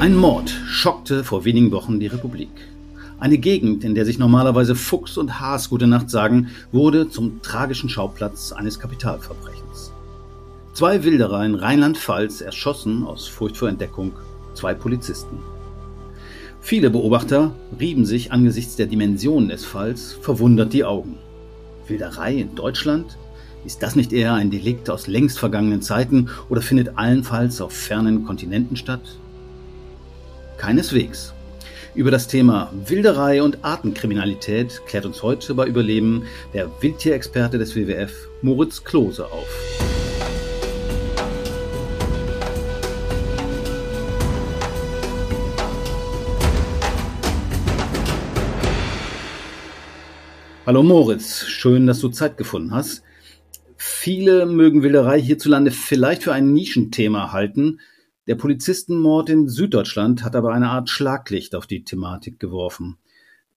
Ein Mord schockte vor wenigen Wochen die Republik. Eine Gegend, in der sich normalerweise Fuchs und Haas gute Nacht sagen, wurde zum tragischen Schauplatz eines Kapitalverbrechens. Zwei Wilderer in Rheinland-Pfalz erschossen aus Furcht vor Entdeckung zwei Polizisten. Viele Beobachter rieben sich angesichts der Dimensionen des Falls verwundert die Augen. Wilderei in Deutschland? Ist das nicht eher ein Delikt aus längst vergangenen Zeiten oder findet allenfalls auf fernen Kontinenten statt? Keineswegs. Über das Thema Wilderei und Artenkriminalität klärt uns heute bei Überleben der Wildtierexperte des WWF Moritz Klose auf. Hallo Moritz, schön, dass du Zeit gefunden hast. Viele mögen Wilderei hierzulande vielleicht für ein Nischenthema halten, der Polizistenmord in Süddeutschland hat aber eine Art Schlaglicht auf die Thematik geworfen.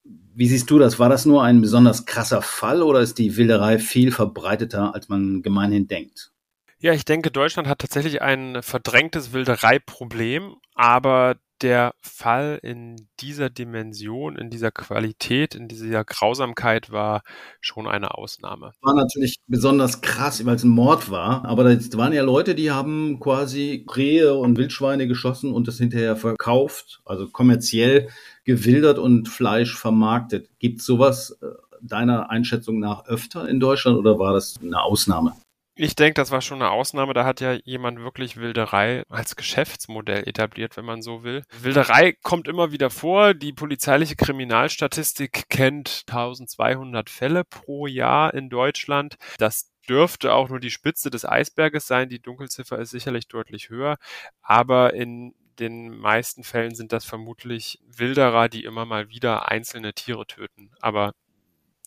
Wie siehst du das? War das nur ein besonders krasser Fall oder ist die Wilderei viel verbreiteter, als man gemeinhin denkt? Ja, ich denke, Deutschland hat tatsächlich ein verdrängtes Wildereiproblem, aber der Fall in dieser Dimension, in dieser Qualität, in dieser Grausamkeit war schon eine Ausnahme. War natürlich besonders krass, weil es ein Mord war. Aber da waren ja Leute, die haben quasi Rehe und Wildschweine geschossen und das hinterher verkauft, also kommerziell gewildert und Fleisch vermarktet. Gibt es sowas äh, deiner Einschätzung nach öfter in Deutschland oder war das eine Ausnahme? Ich denke, das war schon eine Ausnahme. Da hat ja jemand wirklich Wilderei als Geschäftsmodell etabliert, wenn man so will. Wilderei kommt immer wieder vor. Die polizeiliche Kriminalstatistik kennt 1200 Fälle pro Jahr in Deutschland. Das dürfte auch nur die Spitze des Eisberges sein. Die Dunkelziffer ist sicherlich deutlich höher. Aber in den meisten Fällen sind das vermutlich Wilderer, die immer mal wieder einzelne Tiere töten. Aber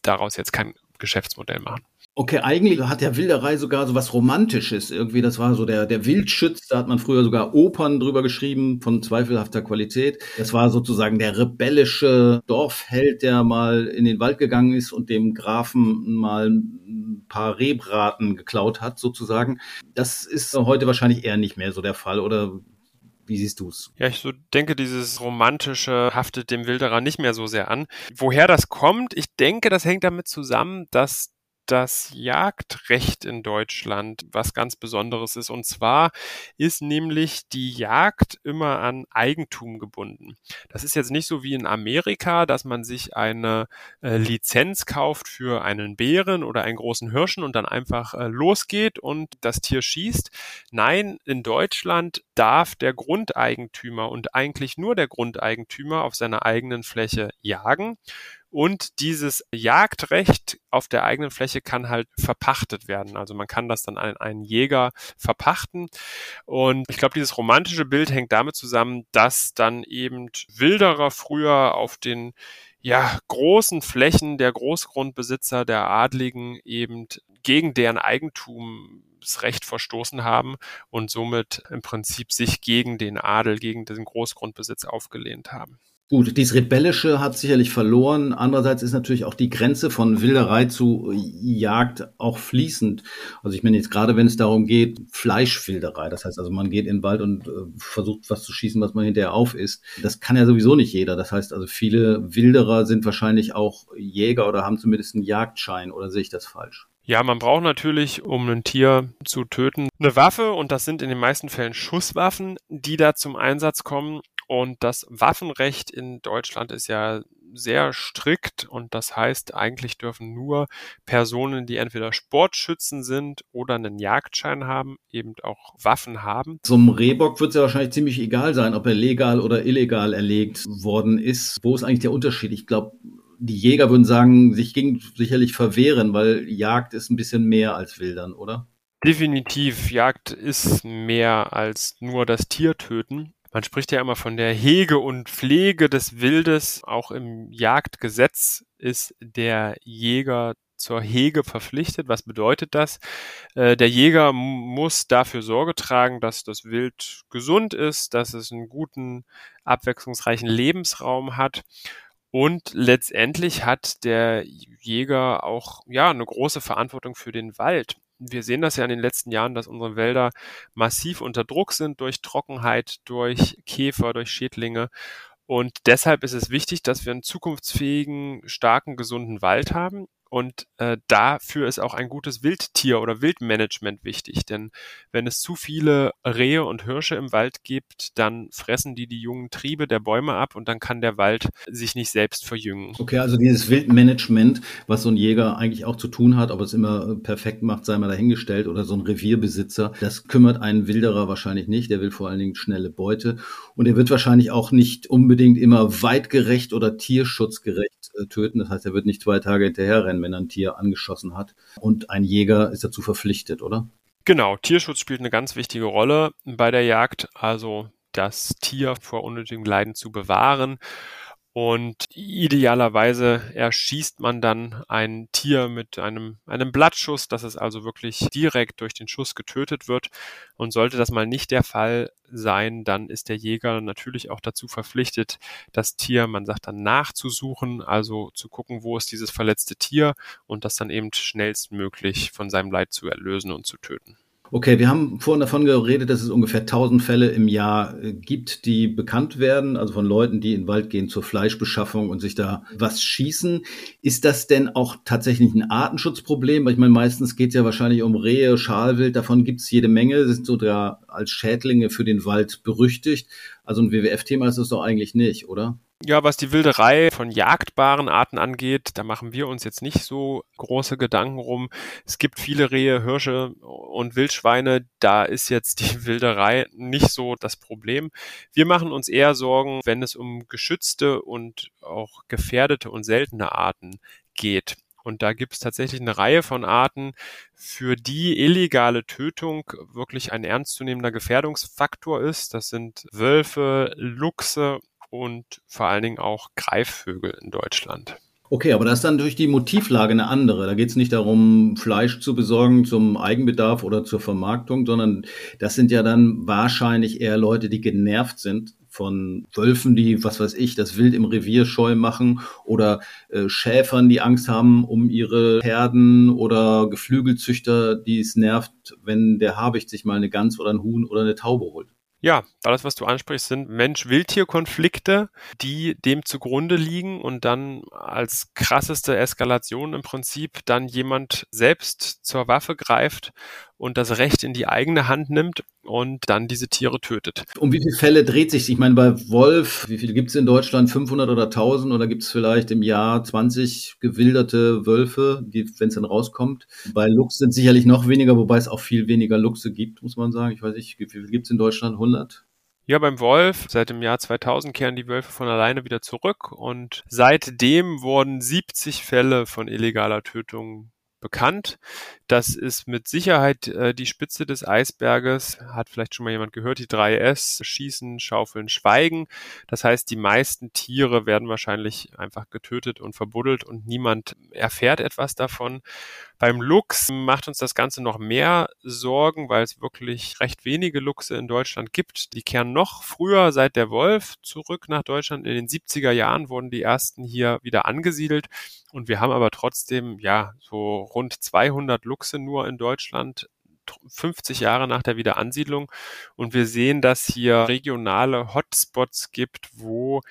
daraus jetzt kein Geschäftsmodell machen. Okay, eigentlich hat der Wilderei sogar so was Romantisches. Irgendwie, das war so der, der Wildschütz, da hat man früher sogar Opern drüber geschrieben von zweifelhafter Qualität. Das war sozusagen der rebellische Dorfheld, der mal in den Wald gegangen ist und dem Grafen mal ein paar Rehbraten geklaut hat, sozusagen. Das ist heute wahrscheinlich eher nicht mehr so der Fall, oder wie siehst du es? Ja, ich so denke, dieses Romantische haftet dem Wilderer nicht mehr so sehr an. Woher das kommt, ich denke, das hängt damit zusammen, dass das Jagdrecht in Deutschland was ganz Besonderes ist. Und zwar ist nämlich die Jagd immer an Eigentum gebunden. Das ist jetzt nicht so wie in Amerika, dass man sich eine äh, Lizenz kauft für einen Bären oder einen großen Hirschen und dann einfach äh, losgeht und das Tier schießt. Nein, in Deutschland darf der Grundeigentümer und eigentlich nur der Grundeigentümer auf seiner eigenen Fläche jagen und dieses Jagdrecht auf der eigenen Fläche kann halt verpachtet werden. Also man kann das dann an einen Jäger verpachten. Und ich glaube, dieses romantische Bild hängt damit zusammen, dass dann eben Wilderer früher auf den ja, großen Flächen der Großgrundbesitzer, der Adligen eben gegen deren Eigentumsrecht verstoßen haben und somit im Prinzip sich gegen den Adel, gegen den Großgrundbesitz aufgelehnt haben. Gut, dieses Rebellische hat sicherlich verloren. Andererseits ist natürlich auch die Grenze von Wilderei zu Jagd auch fließend. Also ich meine jetzt gerade, wenn es darum geht, Fleischwilderei. Das heißt also, man geht in den Wald und äh, versucht was zu schießen, was man hinterher auf isst. Das kann ja sowieso nicht jeder. Das heißt also, viele Wilderer sind wahrscheinlich auch Jäger oder haben zumindest einen Jagdschein. Oder sehe ich das falsch? Ja, man braucht natürlich, um ein Tier zu töten, eine Waffe und das sind in den meisten Fällen Schusswaffen, die da zum Einsatz kommen. Und das Waffenrecht in Deutschland ist ja sehr strikt und das heißt, eigentlich dürfen nur Personen, die entweder Sportschützen sind oder einen Jagdschein haben, eben auch Waffen haben. Einem Rehbock wird es ja wahrscheinlich ziemlich egal sein, ob er legal oder illegal erlegt worden ist. Wo ist eigentlich der Unterschied? Ich glaube, die Jäger würden sagen, sich gegen sicherlich verwehren, weil Jagd ist ein bisschen mehr als Wildern, oder? Definitiv, Jagd ist mehr als nur das Tier töten. Man spricht ja immer von der Hege und Pflege des Wildes. Auch im Jagdgesetz ist der Jäger zur Hege verpflichtet. Was bedeutet das? Äh, der Jäger muss dafür Sorge tragen, dass das Wild gesund ist, dass es einen guten, abwechslungsreichen Lebensraum hat. Und letztendlich hat der Jäger auch ja eine große Verantwortung für den Wald. wir sehen das ja in den letzten Jahren, dass unsere Wälder massiv unter Druck sind durch Trockenheit, durch Käfer, durch Schädlinge. Und deshalb ist es wichtig, dass wir einen zukunftsfähigen, starken, gesunden Wald haben. Und äh, dafür ist auch ein gutes Wildtier- oder Wildmanagement wichtig. Denn wenn es zu viele Rehe und Hirsche im Wald gibt, dann fressen die die jungen Triebe der Bäume ab und dann kann der Wald sich nicht selbst verjüngen. Okay, also dieses Wildmanagement, was so ein Jäger eigentlich auch zu tun hat, ob es immer perfekt macht, sei mal dahingestellt, oder so ein Revierbesitzer, das kümmert einen Wilderer wahrscheinlich nicht. Der will vor allen Dingen schnelle Beute. Und er wird wahrscheinlich auch nicht unbedingt immer weitgerecht oder tierschutzgerecht äh, töten. Das heißt, er wird nicht zwei Tage hinterher rennen, wenn er ein Tier angeschossen hat. Und ein Jäger ist dazu verpflichtet, oder? Genau, Tierschutz spielt eine ganz wichtige Rolle bei der Jagd. Also das Tier vor unnötigem Leiden zu bewahren und idealerweise erschießt man dann ein Tier mit einem, einem Blattschuss, dass es also wirklich direkt durch den Schuss getötet wird. Und sollte das mal nicht der Fall sein, dann ist der Jäger natürlich auch dazu verpflichtet, das Tier, man sagt dann nachzusuchen, also zu gucken, wo ist dieses verletzte Tier und das dann eben schnellstmöglich von seinem Leid zu erlösen und zu töten. Okay, wir haben vorhin davon geredet, dass es ungefähr 1000 Fälle im Jahr äh, gibt, die bekannt werden, also von Leuten, die in den Wald gehen zur Fleischbeschaffung und sich da was schießen. Ist das denn auch tatsächlich ein Artenschutzproblem? Weil ich meine, meistens geht es ja wahrscheinlich um Rehe, Schalwild, davon gibt es jede Menge, das sind sogar als Schädlinge für den Wald berüchtigt. Also ein WWF-Thema ist das doch eigentlich nicht, oder? Ja, was die Wilderei von jagdbaren Arten angeht, da machen wir uns jetzt nicht so große Gedanken rum. Es gibt viele Rehe, Hirsche und Wildschweine. Da ist jetzt die Wilderei nicht so das Problem. Wir machen uns eher Sorgen, wenn es um geschützte und auch gefährdete und seltene Arten geht. Und da gibt es tatsächlich eine Reihe von Arten, für die illegale Tötung wirklich ein ernstzunehmender Gefährdungsfaktor ist. Das sind Wölfe, Luchse und vor allen Dingen auch Greifvögel in Deutschland. Okay, aber das ist dann durch die Motivlage eine andere. Da geht es nicht darum, Fleisch zu besorgen zum Eigenbedarf oder zur Vermarktung, sondern das sind ja dann wahrscheinlich eher Leute, die genervt sind von Wölfen, die, was weiß ich, das Wild im Revier scheu machen oder äh, Schäfern, die Angst haben um ihre Herden oder Geflügelzüchter, die es nervt, wenn der Habicht sich mal eine Gans oder ein Huhn oder eine Taube holt. Ja, alles, was du ansprichst, sind Mensch-Wildtier-Konflikte, die dem zugrunde liegen und dann als krasseste Eskalation im Prinzip dann jemand selbst zur Waffe greift und das Recht in die eigene Hand nimmt und dann diese Tiere tötet. Um wie viele Fälle dreht sich? Ich meine, bei Wolf, wie viele gibt es in Deutschland? 500 oder 1000 oder gibt es vielleicht im Jahr 20 gewilderte Wölfe, wenn es dann rauskommt? Bei Luchs sind sicherlich noch weniger, wobei es auch viel weniger Luchse gibt, muss man sagen. Ich weiß nicht, wie viele gibt es in Deutschland? 100? Ja, beim Wolf, seit dem Jahr 2000 kehren die Wölfe von alleine wieder zurück und seitdem wurden 70 Fälle von illegaler Tötung bekannt. Das ist mit Sicherheit äh, die Spitze des Eisberges. Hat vielleicht schon mal jemand gehört, die 3S, Schießen, Schaufeln, Schweigen. Das heißt, die meisten Tiere werden wahrscheinlich einfach getötet und verbuddelt und niemand erfährt etwas davon. Beim Luchs macht uns das Ganze noch mehr Sorgen, weil es wirklich recht wenige Luchse in Deutschland gibt. Die kehren noch früher seit der Wolf zurück nach Deutschland. In den 70er Jahren wurden die ersten hier wieder angesiedelt. Und wir haben aber trotzdem, ja, so rund 200 Luchse nur in Deutschland 50 Jahre nach der Wiederansiedlung. Und wir sehen, dass hier regionale Hotspots gibt, wo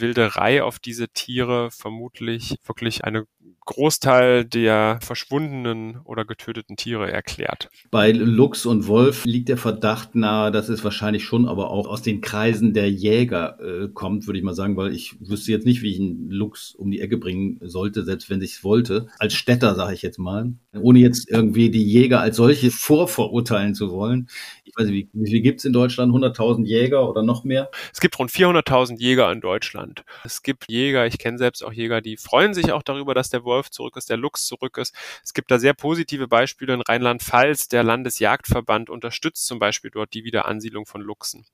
Wilderei auf diese Tiere vermutlich wirklich eine Großteil der verschwundenen oder getöteten Tiere erklärt. Bei Luchs und Wolf liegt der Verdacht nahe, dass es wahrscheinlich schon aber auch aus den Kreisen der Jäger äh, kommt, würde ich mal sagen, weil ich wüsste jetzt nicht, wie ich einen Luchs um die Ecke bringen sollte, selbst wenn ich es wollte. Als Städter, sage ich jetzt mal, ohne jetzt irgendwie die Jäger als solche vorverurteilen zu wollen. Ich weiß nicht, wie, wie viel gibt es in Deutschland? 100.000 Jäger oder noch mehr? Es gibt rund 400.000 Jäger in Deutschland. Es gibt Jäger, ich kenne selbst auch Jäger, die freuen sich auch darüber, dass der Wolf Wolf zurück ist, der Luchs zurück ist. Es gibt da sehr positive Beispiele in Rheinland-Pfalz. Der Landesjagdverband unterstützt zum Beispiel dort die Wiederansiedlung von Luchsen.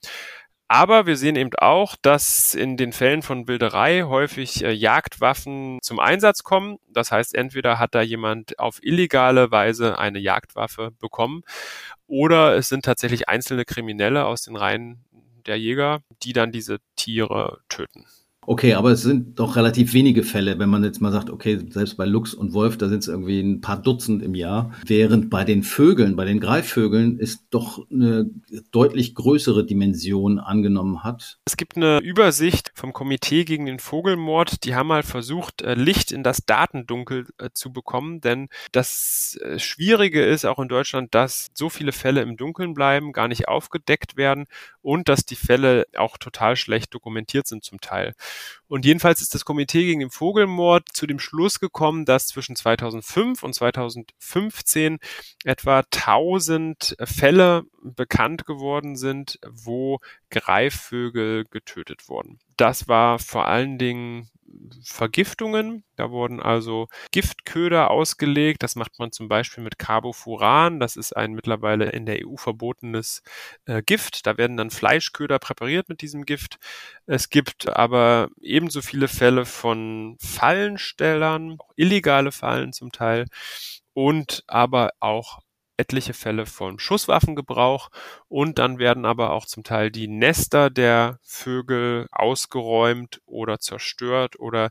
Aber wir sehen eben auch, dass in den Fällen von Wilderei häufig äh, Jagdwaffen zum Einsatz kommen. Das heißt, entweder hat da jemand auf illegale Weise eine Jagdwaffe bekommen oder es sind tatsächlich einzelne Kriminelle aus den Reihen der Jäger, die dann diese Tiere töten. Okay, aber es sind doch relativ wenige Fälle, wenn man jetzt mal sagt, okay, selbst bei Luchs und Wolf, da sind es irgendwie ein paar Dutzend im Jahr. Während bei den Vögeln, bei den Greifvögeln ist doch eine deutlich größere Dimension angenommen hat. Es gibt eine Übersicht vom Komitee gegen den Vogelmord. Die haben mal versucht, äh, Licht in das Datendunkel äh, zu bekommen, denn das äh, Schwierige ist auch in Deutschland, dass so viele Fälle im Dunkeln bleiben, gar nicht aufgedeckt werden und dass die Fälle auch total schlecht dokumentiert sind zum Teil. Und jedenfalls ist das Komitee gegen den Vogelmord zu dem Schluss gekommen, dass zwischen 2005 und 2015 etwa 1000 Fälle bekannt geworden sind, wo Greifvögel getötet wurden. Das war vor allen Dingen Vergiftungen. Da wurden also Giftköder ausgelegt. Das macht man zum Beispiel mit Carbofuran. Das ist ein mittlerweile in der EU verbotenes äh, Gift. Da werden dann Fleischköder präpariert mit diesem Gift. Es gibt aber ebenso viele Fälle von Fallenstellern, illegale Fallen zum Teil und aber auch etliche Fälle von Schusswaffengebrauch und dann werden aber auch zum Teil die Nester der Vögel ausgeräumt oder zerstört oder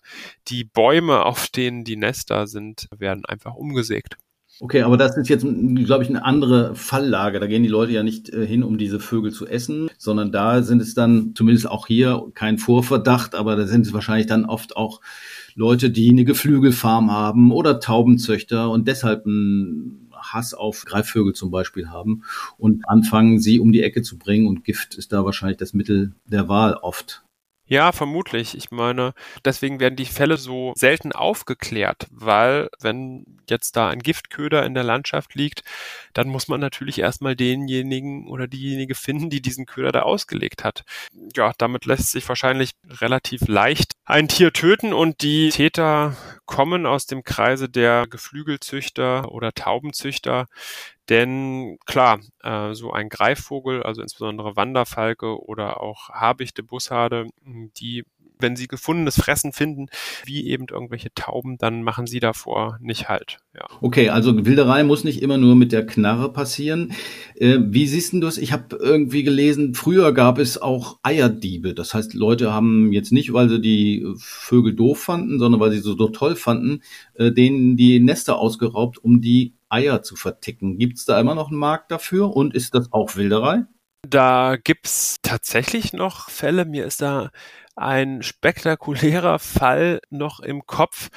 die Bäume, auf denen die Nester sind, werden einfach umgesägt. Okay, aber das ist jetzt, glaube ich, eine andere Falllage. Da gehen die Leute ja nicht äh, hin, um diese Vögel zu essen, sondern da sind es dann zumindest auch hier kein Vorverdacht, aber da sind es wahrscheinlich dann oft auch Leute, die eine Geflügelfarm haben oder Taubenzüchter und deshalb ein Hass auf Greifvögel zum Beispiel haben und anfangen, sie um die Ecke zu bringen. Und Gift ist da wahrscheinlich das Mittel der Wahl oft. Ja, vermutlich. Ich meine, deswegen werden die Fälle so selten aufgeklärt, weil wenn jetzt da ein Giftköder in der Landschaft liegt, dann muss man natürlich erstmal denjenigen oder diejenige finden, die diesen Köder da ausgelegt hat. Ja, damit lässt sich wahrscheinlich relativ leicht ein Tier töten und die Täter kommen aus dem Kreise der Geflügelzüchter oder Taubenzüchter, denn klar, äh, so ein Greifvogel, also insbesondere Wanderfalke oder auch Habichte, Bussarde, die wenn sie gefundenes Fressen finden, wie eben irgendwelche Tauben, dann machen sie davor nicht halt. Ja. Okay, also Wilderei muss nicht immer nur mit der Knarre passieren. Äh, wie siehst du das? Ich habe irgendwie gelesen, früher gab es auch Eierdiebe. Das heißt, Leute haben jetzt nicht, weil sie die Vögel doof fanden, sondern weil sie so toll fanden, äh, denen die Nester ausgeraubt, um die Eier zu verticken. Gibt es da immer noch einen Markt dafür und ist das auch Wilderei? Da gibt's tatsächlich noch Fälle. Mir ist da ein spektakulärer Fall noch im Kopf.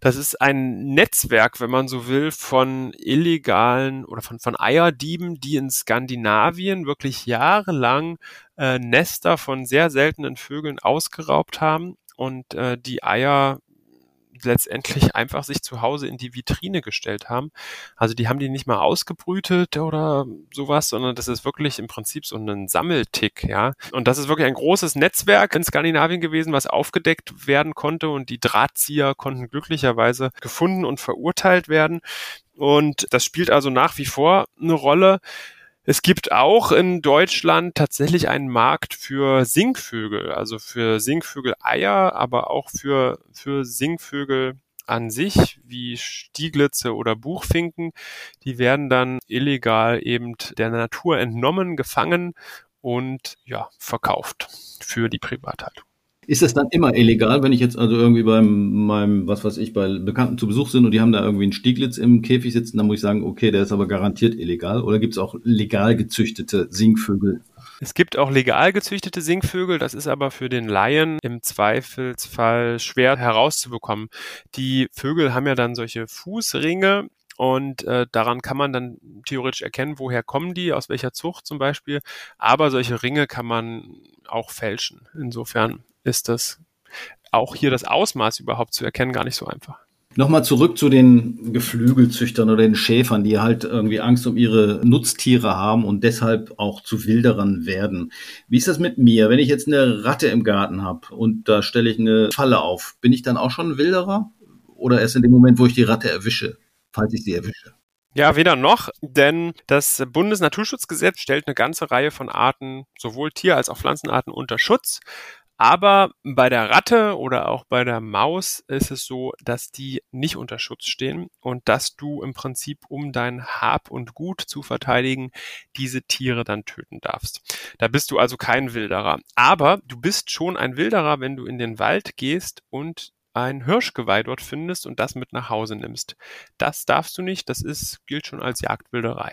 Das ist ein Netzwerk, wenn man so will, von illegalen oder von, von Eierdieben, die in Skandinavien wirklich jahrelang äh, Nester von sehr seltenen Vögeln ausgeraubt haben und äh, die Eier letztendlich einfach sich zu Hause in die Vitrine gestellt haben. Also die haben die nicht mal ausgebrütet oder sowas, sondern das ist wirklich im Prinzip so ein Sammeltick, ja. Und das ist wirklich ein großes Netzwerk in Skandinavien gewesen, was aufgedeckt werden konnte und die Drahtzieher konnten glücklicherweise gefunden und verurteilt werden. Und das spielt also nach wie vor eine Rolle. Es gibt auch in Deutschland tatsächlich einen Markt für Singvögel, also für Singvögeleier, aber auch für, für Singvögel an sich, wie Stieglitze oder Buchfinken. Die werden dann illegal eben der Natur entnommen, gefangen und ja, verkauft für die Privathaltung. Ist das dann immer illegal, wenn ich jetzt also irgendwie beim meinem, was weiß ich, bei Bekannten zu Besuch sind und die haben da irgendwie einen Stieglitz im Käfig sitzen, dann muss ich sagen, okay, der ist aber garantiert illegal. Oder gibt es auch legal gezüchtete Singvögel? Es gibt auch legal gezüchtete Singvögel, das ist aber für den Laien im Zweifelsfall schwer herauszubekommen. Die Vögel haben ja dann solche Fußringe, und äh, daran kann man dann theoretisch erkennen, woher kommen die, aus welcher Zucht zum Beispiel. Aber solche Ringe kann man auch fälschen. Insofern ist das auch hier das Ausmaß überhaupt zu erkennen gar nicht so einfach. Nochmal zurück zu den Geflügelzüchtern oder den Schäfern, die halt irgendwie Angst um ihre Nutztiere haben und deshalb auch zu Wilderern werden. Wie ist das mit mir? Wenn ich jetzt eine Ratte im Garten habe und da stelle ich eine Falle auf, bin ich dann auch schon ein Wilderer? Oder erst in dem Moment, wo ich die Ratte erwische, falls ich sie erwische? Ja, weder noch, denn das Bundesnaturschutzgesetz stellt eine ganze Reihe von Arten, sowohl Tier- als auch Pflanzenarten unter Schutz. Aber bei der Ratte oder auch bei der Maus ist es so, dass die nicht unter Schutz stehen und dass du im Prinzip, um dein Hab und Gut zu verteidigen, diese Tiere dann töten darfst. Da bist du also kein Wilderer. Aber du bist schon ein Wilderer, wenn du in den Wald gehst und ein Hirschgeweih dort findest und das mit nach Hause nimmst. Das darfst du nicht, das ist, gilt schon als Jagdwilderei.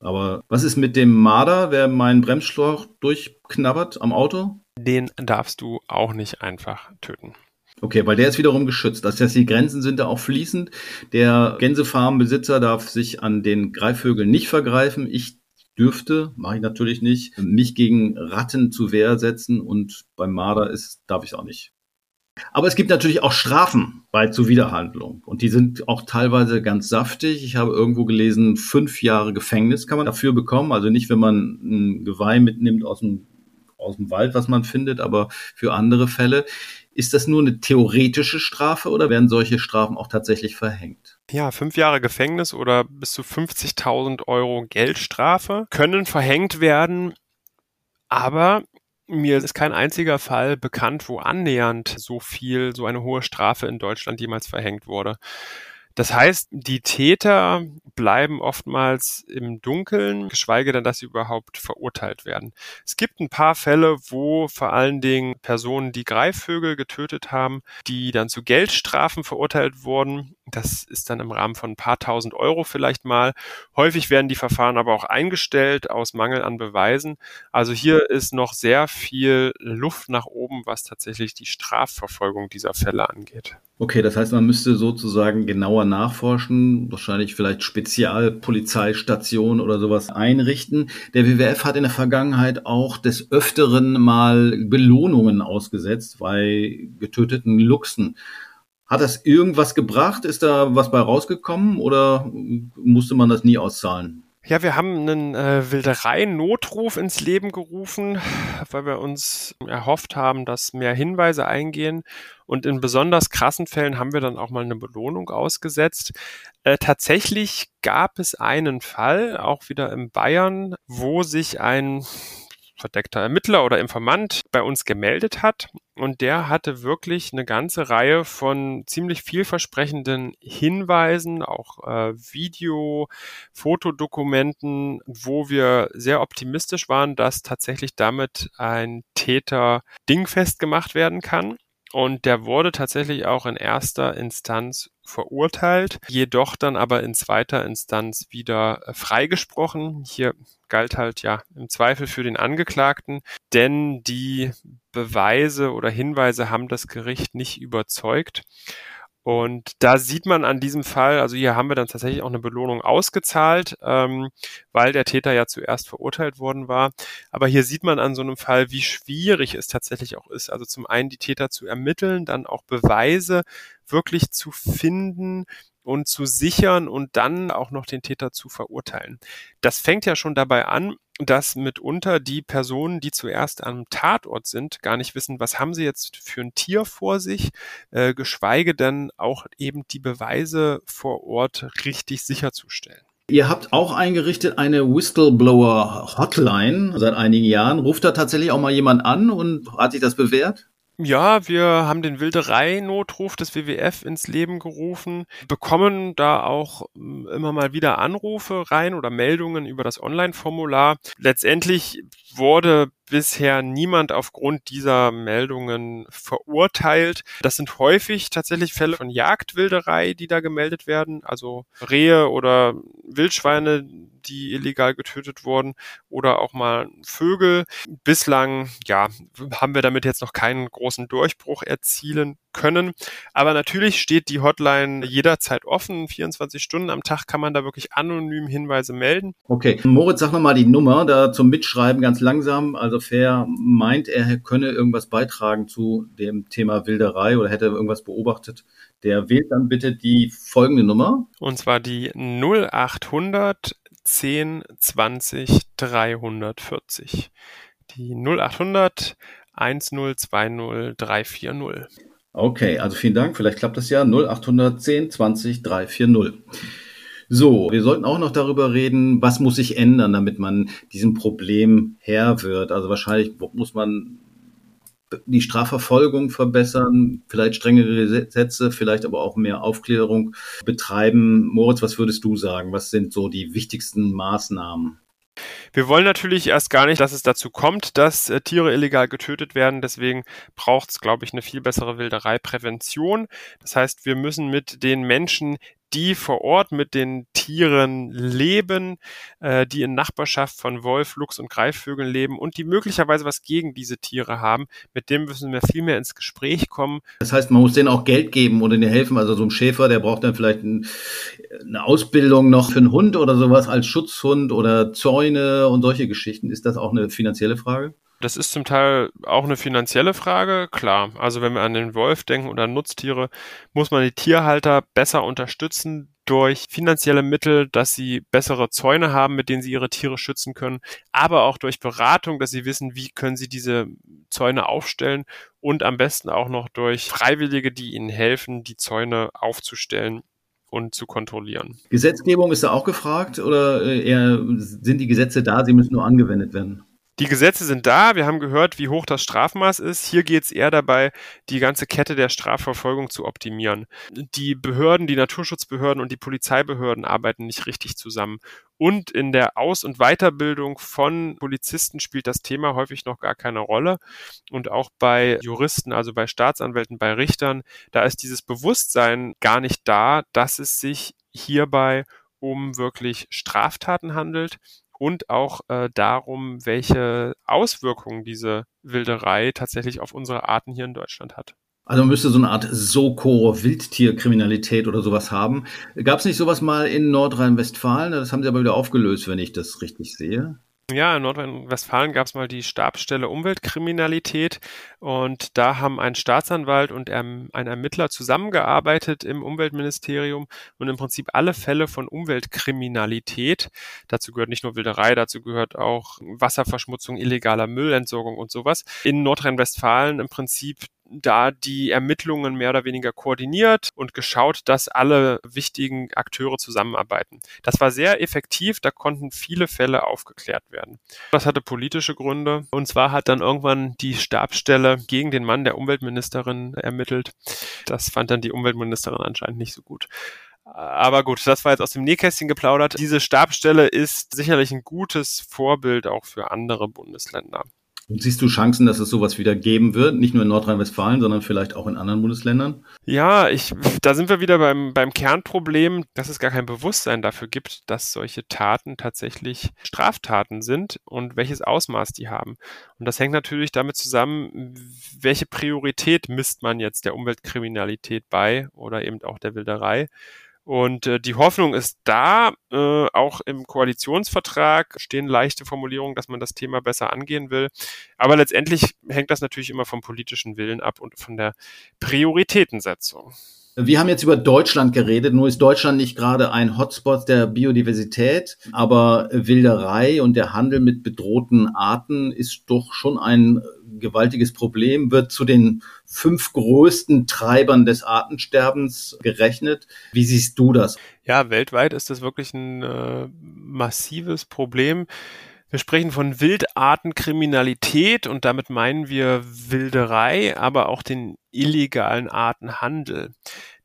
Aber was ist mit dem Marder, wer meinen Bremsschlauch durchknabbert am Auto? Den darfst du auch nicht einfach töten. Okay, weil der ist wiederum geschützt. Das heißt, die Grenzen sind da auch fließend. Der Gänsefarmenbesitzer darf sich an den Greifvögeln nicht vergreifen. Ich dürfte, mache ich natürlich nicht, mich gegen Ratten zu Wehr setzen und beim Marder ist, darf ich es auch nicht. Aber es gibt natürlich auch Strafen bei Zuwiderhandlung. Und die sind auch teilweise ganz saftig. Ich habe irgendwo gelesen, fünf Jahre Gefängnis kann man dafür bekommen. Also nicht, wenn man ein Geweih mitnimmt aus dem, aus dem Wald, was man findet, aber für andere Fälle. Ist das nur eine theoretische Strafe oder werden solche Strafen auch tatsächlich verhängt? Ja, fünf Jahre Gefängnis oder bis zu 50.000 Euro Geldstrafe können verhängt werden. Aber mir ist kein einziger Fall bekannt, wo annähernd so viel, so eine hohe Strafe in Deutschland jemals verhängt wurde. Das heißt, die Täter bleiben oftmals im Dunkeln, geschweige denn, dass sie überhaupt verurteilt werden. Es gibt ein paar Fälle, wo vor allen Dingen Personen, die Greifvögel getötet haben, die dann zu Geldstrafen verurteilt wurden. Das ist dann im Rahmen von ein paar tausend Euro vielleicht mal. Häufig werden die Verfahren aber auch eingestellt aus Mangel an Beweisen. Also hier ist noch sehr viel Luft nach oben, was tatsächlich die Strafverfolgung dieser Fälle angeht. Okay, das heißt, man müsste sozusagen genauer nachforschen, wahrscheinlich vielleicht Spezialpolizeistationen oder sowas einrichten. Der WWF hat in der Vergangenheit auch des Öfteren mal Belohnungen ausgesetzt bei getöteten Luchsen. Hat das irgendwas gebracht? Ist da was bei rausgekommen oder musste man das nie auszahlen? Ja, wir haben einen äh, Wilderei-Notruf ins Leben gerufen, weil wir uns erhofft haben, dass mehr Hinweise eingehen. Und in besonders krassen Fällen haben wir dann auch mal eine Belohnung ausgesetzt. Äh, tatsächlich gab es einen Fall, auch wieder in Bayern, wo sich ein verdeckter Ermittler oder Informant bei uns gemeldet hat. Und der hatte wirklich eine ganze Reihe von ziemlich vielversprechenden Hinweisen, auch äh, Video, Fotodokumenten, wo wir sehr optimistisch waren, dass tatsächlich damit ein Täter dingfest gemacht werden kann. Und der wurde tatsächlich auch in erster Instanz verurteilt, jedoch dann aber in zweiter Instanz wieder äh, freigesprochen. Hier galt halt ja im Zweifel für den Angeklagten, denn die Beweise oder Hinweise haben das Gericht nicht überzeugt. Und da sieht man an diesem Fall, also hier haben wir dann tatsächlich auch eine Belohnung ausgezahlt, ähm, weil der Täter ja zuerst verurteilt worden war. Aber hier sieht man an so einem Fall, wie schwierig es tatsächlich auch ist. Also zum einen die Täter zu ermitteln, dann auch Beweise wirklich zu finden, und zu sichern und dann auch noch den Täter zu verurteilen. Das fängt ja schon dabei an, dass mitunter die Personen, die zuerst am Tatort sind, gar nicht wissen, was haben sie jetzt für ein Tier vor sich, äh, geschweige denn auch eben die Beweise vor Ort richtig sicherzustellen. Ihr habt auch eingerichtet eine Whistleblower-Hotline seit einigen Jahren. Ruft da tatsächlich auch mal jemand an und hat sich das bewährt? Ja, wir haben den Wilderei-Notruf des WWF ins Leben gerufen, bekommen da auch hm, immer mal wieder Anrufe rein oder Meldungen über das Online-Formular. Letztendlich wurde bisher niemand aufgrund dieser Meldungen verurteilt. Das sind häufig tatsächlich Fälle von Jagdwilderei, die da gemeldet werden, also Rehe oder Wildschweine, die illegal getötet wurden oder auch mal Vögel. Bislang, ja, haben wir damit jetzt noch keinen großen Durchbruch erzielen können. Aber natürlich steht die Hotline jederzeit offen. 24 Stunden am Tag kann man da wirklich anonym Hinweise melden. Okay. Moritz, sag nochmal die Nummer da zum Mitschreiben ganz langsam. Also Fair meint, er könne irgendwas beitragen zu dem Thema Wilderei oder hätte irgendwas beobachtet. Der wählt dann bitte die folgende Nummer. Und zwar die 0800 10 20 340. Die 0800 1020 340. Okay, also vielen Dank. Vielleicht klappt das ja. 0810 20 340. So, wir sollten auch noch darüber reden, was muss sich ändern, damit man diesem Problem Herr wird. Also wahrscheinlich muss man die Strafverfolgung verbessern, vielleicht strengere Gesetze, vielleicht aber auch mehr Aufklärung betreiben. Moritz, was würdest du sagen? Was sind so die wichtigsten Maßnahmen? Wir wollen natürlich erst gar nicht, dass es dazu kommt, dass äh, Tiere illegal getötet werden. Deswegen braucht es, glaube ich, eine viel bessere Wildereiprävention. Das heißt, wir müssen mit den Menschen, die vor Ort mit den Tieren leben, äh, die in Nachbarschaft von Wolf, Luchs und Greifvögeln leben und die möglicherweise was gegen diese Tiere haben, mit dem müssen wir viel mehr ins Gespräch kommen. Das heißt, man muss denen auch Geld geben oder denen helfen. Also so ein Schäfer, der braucht dann vielleicht ein, eine Ausbildung noch für einen Hund oder sowas als Schutzhund oder Zäune und solche Geschichten. Ist das auch eine finanzielle Frage? Das ist zum Teil auch eine finanzielle Frage, klar. Also wenn wir an den Wolf denken oder Nutztiere, muss man die Tierhalter besser unterstützen durch finanzielle Mittel, dass sie bessere Zäune haben, mit denen sie ihre Tiere schützen können, aber auch durch Beratung, dass sie wissen, wie können sie diese Zäune aufstellen und am besten auch noch durch Freiwillige, die ihnen helfen, die Zäune aufzustellen und zu kontrollieren. Gesetzgebung ist da auch gefragt oder äh, eher sind die Gesetze da, sie müssen nur angewendet werden? Die Gesetze sind da, wir haben gehört, wie hoch das Strafmaß ist. Hier geht es eher dabei, die ganze Kette der Strafverfolgung zu optimieren. Die Behörden, die Naturschutzbehörden und die Polizeibehörden arbeiten nicht richtig zusammen. Und in der Aus- und Weiterbildung von Polizisten spielt das Thema häufig noch gar keine Rolle. Und auch bei Juristen, also bei Staatsanwälten, bei Richtern, da ist dieses Bewusstsein gar nicht da, dass es sich hierbei um wirklich Straftaten handelt und auch äh, darum, welche Auswirkungen diese Wilderei tatsächlich auf unsere Arten hier in Deutschland hat. Also man müsste so eine Art Soko-Wildtierkriminalität oder sowas haben. Gab es nicht sowas mal in Nordrhein-Westfalen? Das haben sie aber wieder aufgelöst, wenn ich das richtig sehe. Ja, in Nordrhein-Westfalen gab es mal die Stabsstelle Umweltkriminalität und da haben ein Staatsanwalt und ein Ermittler zusammengearbeitet im Umweltministerium und im Prinzip alle Fälle von Umweltkriminalität, dazu gehört nicht nur Wilderei, dazu gehört auch Wasserverschmutzung, illegaler Müllentsorgung und sowas, in Nordrhein-Westfalen im Prinzip da die Ermittlungen mehr oder weniger koordiniert und geschaut, dass alle wichtigen Akteure zusammenarbeiten. Das war sehr effektiv, da konnten viele Fälle aufgeklärt werden. Das hatte politische Gründe und zwar hat dann irgendwann die Stabstelle gegen den Mann der Umweltministerin ermittelt. Das fand dann die Umweltministerin anscheinend nicht so gut. Aber gut, das war jetzt aus dem Nähkästchen geplaudert. Diese Stabstelle ist sicherlich ein gutes Vorbild auch für andere Bundesländer. Und siehst du Chancen, dass es sowas wieder geben wird? Nicht nur in Nordrhein-Westfalen, sondern vielleicht auch in anderen Bundesländern? Ja, ich, da sind wir wieder beim, beim Kernproblem, dass es gar kein Bewusstsein dafür gibt, dass solche Taten tatsächlich Straftaten sind und welches Ausmaß die haben. Und das hängt natürlich damit zusammen, welche Priorität misst man jetzt der Umweltkriminalität bei oder eben auch der Wilderei. Und äh, die Hoffnung ist da, äh, auch im Koalitionsvertrag stehen leichte Formulierungen, dass man das Thema besser angehen will. Aber letztendlich hängt das natürlich immer vom politischen Willen ab und von der Prioritätensetzung. Wir haben jetzt über Deutschland geredet, nur ist Deutschland nicht gerade ein Hotspot der Biodiversität, aber Wilderei und der Handel mit bedrohten Arten ist doch schon ein gewaltiges Problem, wird zu den fünf größten Treibern des Artensterbens gerechnet. Wie siehst du das? Ja, weltweit ist das wirklich ein äh, massives Problem. Wir sprechen von Wildartenkriminalität und damit meinen wir Wilderei, aber auch den illegalen Artenhandel.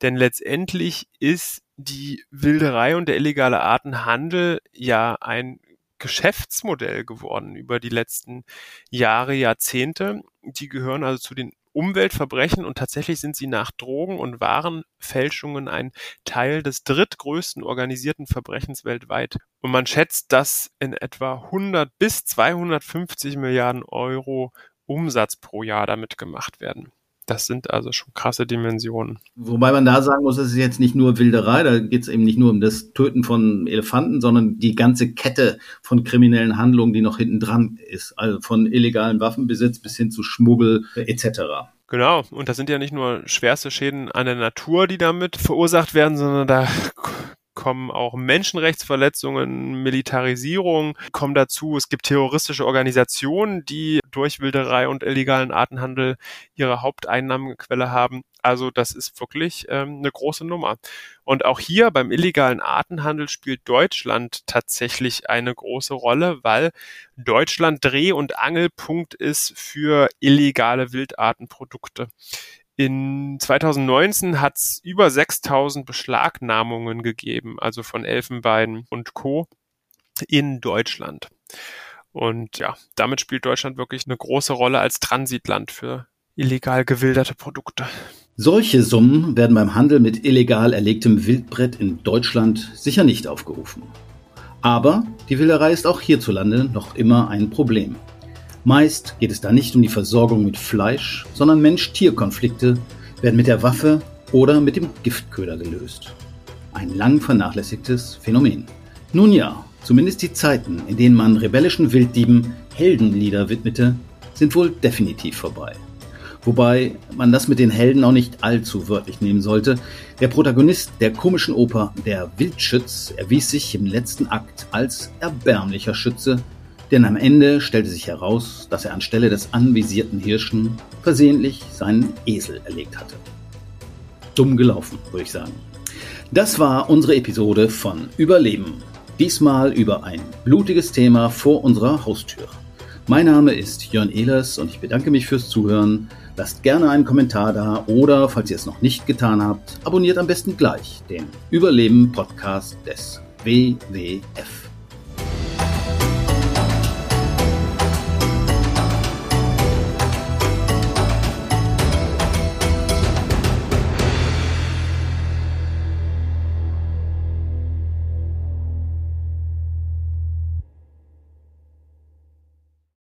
Denn letztendlich ist die Wilderei und der illegale Artenhandel ja ein Geschäftsmodell geworden über die letzten Jahre, Jahrzehnte. Die gehören also zu den Umweltverbrechen und tatsächlich sind sie nach Drogen- und Warenfälschungen ein Teil des drittgrößten organisierten Verbrechens weltweit. Und man schätzt, dass in etwa 100 bis 250 Milliarden Euro Umsatz pro Jahr damit gemacht werden. Das sind also schon krasse Dimensionen. Wobei man da sagen muss, es ist jetzt nicht nur Wilderei, da geht es eben nicht nur um das Töten von Elefanten, sondern die ganze Kette von kriminellen Handlungen, die noch hinten dran ist. Also von illegalen Waffenbesitz bis hin zu Schmuggel etc. Genau, und das sind ja nicht nur schwerste Schäden an der Natur, die damit verursacht werden, sondern da kommen auch Menschenrechtsverletzungen, Militarisierung kommen dazu. Es gibt terroristische Organisationen, die durch Wilderei und illegalen Artenhandel ihre Haupteinnahmequelle haben. Also das ist wirklich ähm, eine große Nummer. Und auch hier beim illegalen Artenhandel spielt Deutschland tatsächlich eine große Rolle, weil Deutschland Dreh- und Angelpunkt ist für illegale Wildartenprodukte. In 2019 hat es über 6000 Beschlagnahmungen gegeben, also von Elfenbein und Co. in Deutschland. Und ja, damit spielt Deutschland wirklich eine große Rolle als Transitland für illegal gewilderte Produkte. Solche Summen werden beim Handel mit illegal erlegtem Wildbrett in Deutschland sicher nicht aufgerufen. Aber die Wilderei ist auch hierzulande noch immer ein Problem. Meist geht es da nicht um die Versorgung mit Fleisch, sondern Mensch-Tier-Konflikte werden mit der Waffe oder mit dem Giftköder gelöst. Ein lang vernachlässigtes Phänomen. Nun ja, zumindest die Zeiten, in denen man rebellischen Wilddieben Heldenlieder widmete, sind wohl definitiv vorbei. Wobei man das mit den Helden auch nicht allzu wörtlich nehmen sollte. Der Protagonist der komischen Oper Der Wildschütz erwies sich im letzten Akt als erbärmlicher Schütze, denn am Ende stellte sich heraus, dass er anstelle des anvisierten Hirschen versehentlich seinen Esel erlegt hatte. Dumm gelaufen, würde ich sagen. Das war unsere Episode von Überleben. Diesmal über ein blutiges Thema vor unserer Haustür. Mein Name ist Jörn Ehlers und ich bedanke mich fürs Zuhören. Lasst gerne einen Kommentar da oder, falls ihr es noch nicht getan habt, abonniert am besten gleich den Überleben-Podcast des WWF.